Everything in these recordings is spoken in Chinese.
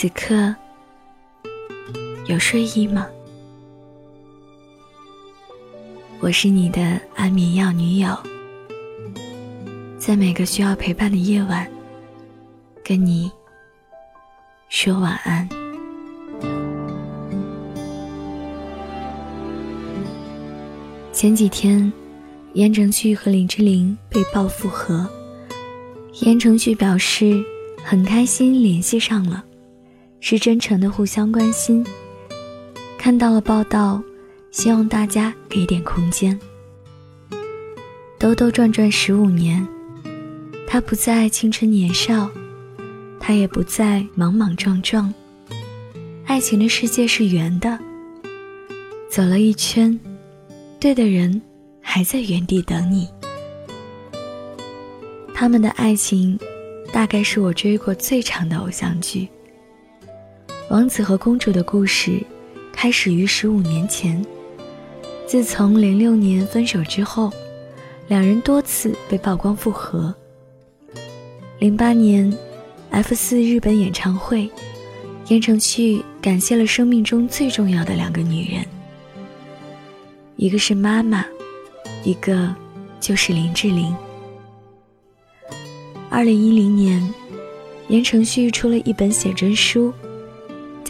此刻有睡意吗？我是你的安眠药女友，在每个需要陪伴的夜晚，跟你说晚安。前几天，言承旭和林志玲被曝复合，言承旭表示很开心联系上了。是真诚的互相关心。看到了报道，希望大家给点空间。兜兜转转十五年，他不再青春年少，他也不再莽莽撞撞。爱情的世界是圆的，走了一圈，对的人还在原地等你。他们的爱情，大概是我追过最长的偶像剧。王子和公主的故事开始于十五年前。自从零六年分手之后，两人多次被曝光复合。零八年，F 四日本演唱会，言承旭感谢了生命中最重要的两个女人，一个是妈妈，一个就是林志玲。二零一零年，言承旭出了一本写真书。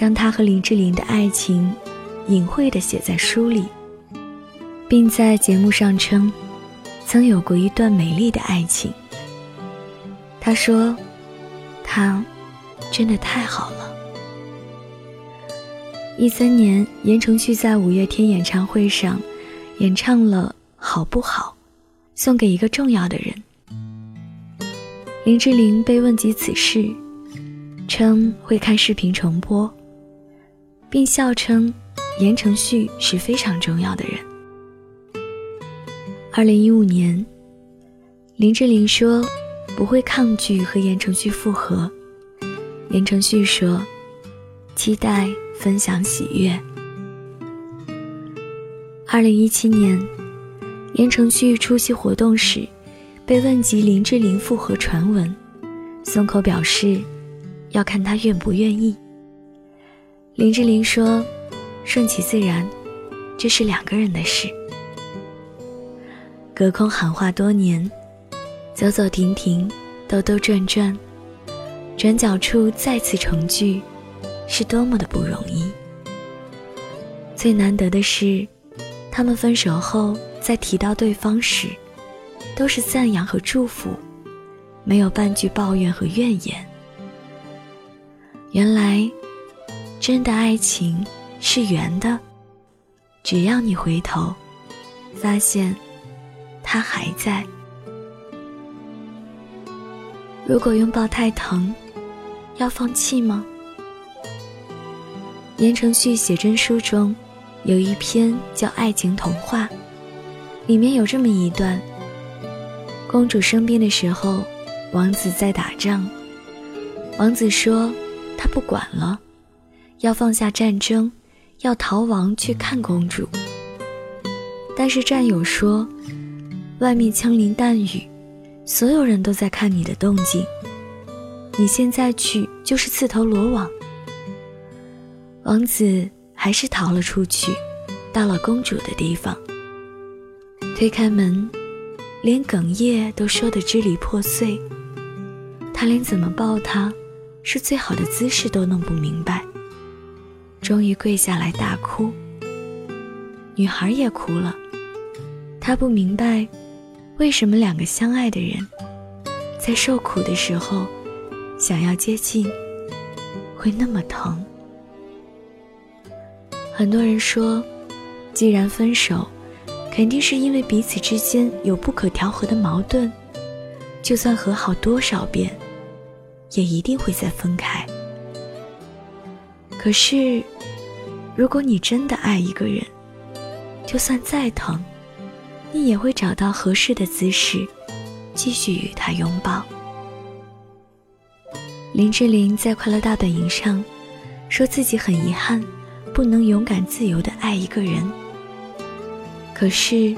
将他和林志玲的爱情隐晦地写在书里，并在节目上称，曾有过一段美丽的爱情。他说：“他真的太好了。”一三年，言承旭在五月天演唱会上演唱了《好不好》，送给一个重要的人。林志玲被问及此事，称会看视频重播。并笑称，言承旭是非常重要的人。二零一五年，林志玲说不会抗拒和言承旭复合，言承旭说期待分享喜悦。二零一七年，言承旭出席活动时，被问及林志玲复合传闻，松口表示要看他愿不愿意。林志玲说：“顺其自然，这是两个人的事。隔空喊话多年，走走停停，兜兜转转，转角处再次重聚，是多么的不容易。最难得的是，他们分手后在提到对方时，都是赞扬和祝福，没有半句抱怨和怨言。原来。”真的爱情是圆的，只要你回头，发现他还在。如果拥抱太疼，要放弃吗？言承旭写真书中有一篇叫《爱情童话》，里面有这么一段：公主生病的时候，王子在打仗，王子说他不管了。要放下战争，要逃亡去看公主。但是战友说，外面枪林弹雨，所有人都在看你的动静。你现在去就是自投罗网。王子还是逃了出去，到了公主的地方。推开门，连哽咽都说得支离破碎。他连怎么抱她，是最好的姿势都弄不明白。终于跪下来大哭，女孩也哭了。她不明白，为什么两个相爱的人，在受苦的时候，想要接近，会那么疼。很多人说，既然分手，肯定是因为彼此之间有不可调和的矛盾，就算和好多少遍，也一定会再分开。可是，如果你真的爱一个人，就算再疼，你也会找到合适的姿势，继续与他拥抱。林志玲在《快乐大本营》上，说自己很遗憾，不能勇敢自由的爱一个人。可是，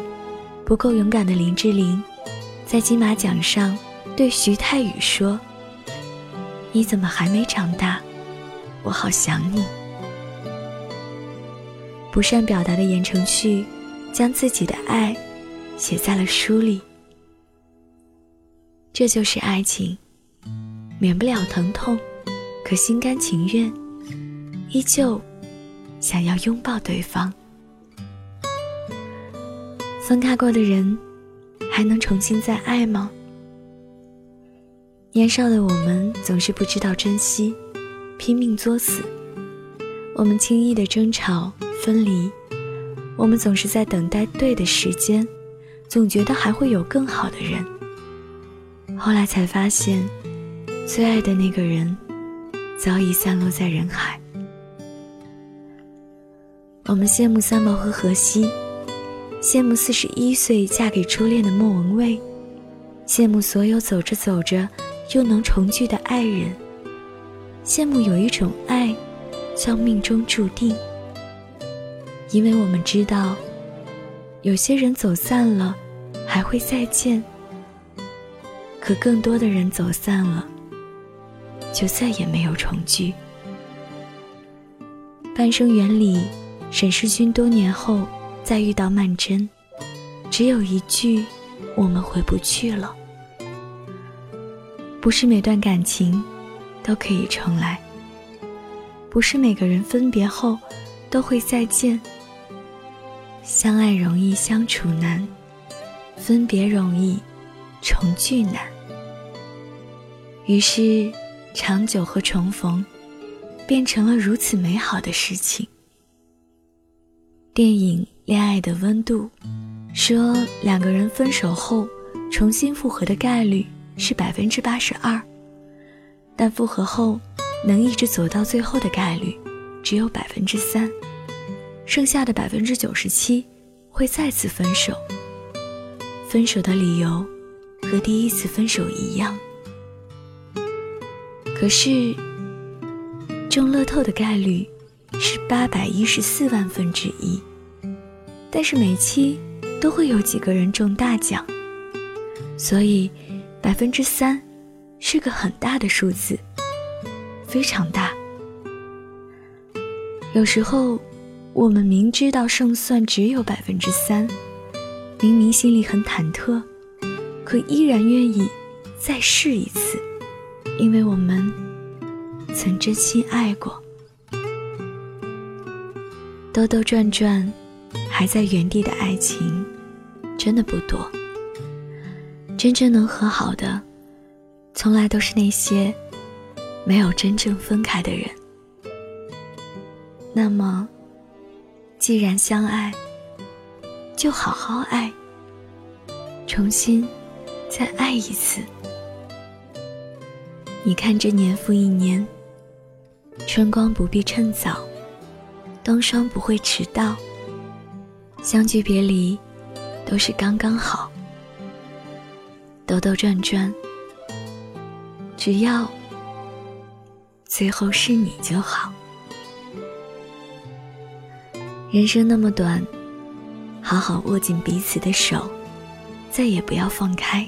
不够勇敢的林志玲，在金马奖上对徐太宇说：“你怎么还没长大？”我好想你。不善表达的言承旭，将自己的爱写在了书里。这就是爱情，免不了疼痛，可心甘情愿，依旧想要拥抱对方。分开过的人，还能重新再爱吗？年少的我们总是不知道珍惜，拼命作死。我们轻易的争吵。分离，我们总是在等待对的时间，总觉得还会有更好的人。后来才发现，最爱的那个人早已散落在人海。我们羡慕三毛和荷西，羡慕四十一岁嫁给初恋的莫文蔚，羡慕所有走着走着又能重聚的爱人，羡慕有一种爱叫命中注定。因为我们知道，有些人走散了，还会再见；可更多的人走散了，就再也没有重聚。《半生缘》里，沈世钧多年后再遇到曼桢，只有一句：“我们回不去了。”不是每段感情都可以重来，不是每个人分别后都会再见。相爱容易相处难，分别容易重聚难。于是，长久和重逢变成了如此美好的事情。电影《恋爱的温度》说，两个人分手后重新复合的概率是百分之八十二，但复合后能一直走到最后的概率只有百分之三。剩下的百分之九十七会再次分手。分手的理由和第一次分手一样。可是中乐透的概率是八百一十四万分之一，但是每期都会有几个人中大奖，所以百分之三是个很大的数字，非常大。有时候。我们明知道胜算只有百分之三，明明心里很忐忑，可依然愿意再试一次，因为我们曾真心爱过。兜兜转转，还在原地的爱情，真的不多。真正能和好的，从来都是那些没有真正分开的人。那么。既然相爱，就好好爱，重新再爱一次。你看，这年复一年，春光不必趁早，冬霜不会迟到，相聚别离都是刚刚好。兜兜转转，只要最后是你就好。人生那么短，好好握紧彼此的手，再也不要放开。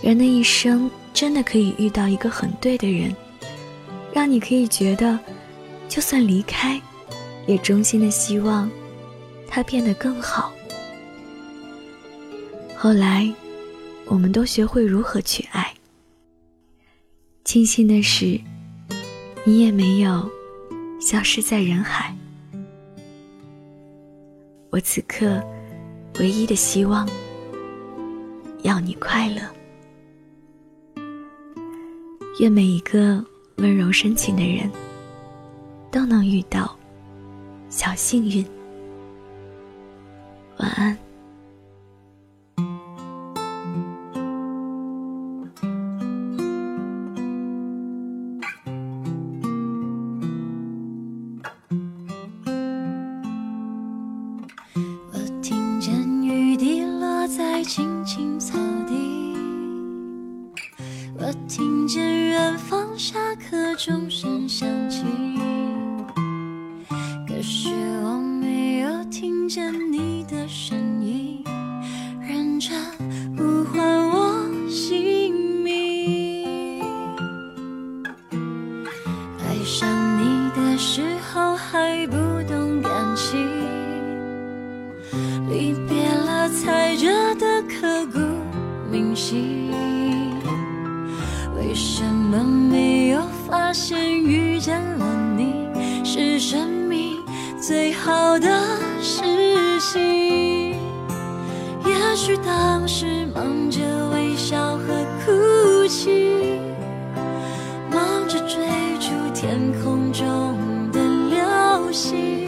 人的一生真的可以遇到一个很对的人，让你可以觉得，就算离开，也衷心的希望他变得更好。后来，我们都学会如何去爱。庆幸的是，你也没有消失在人海。我此刻唯一的希望，要你快乐。愿每一个温柔深情的人，都能遇到小幸运。晚安。的事情？也许当时忙着微笑和哭泣，忙着追逐天空中的流星，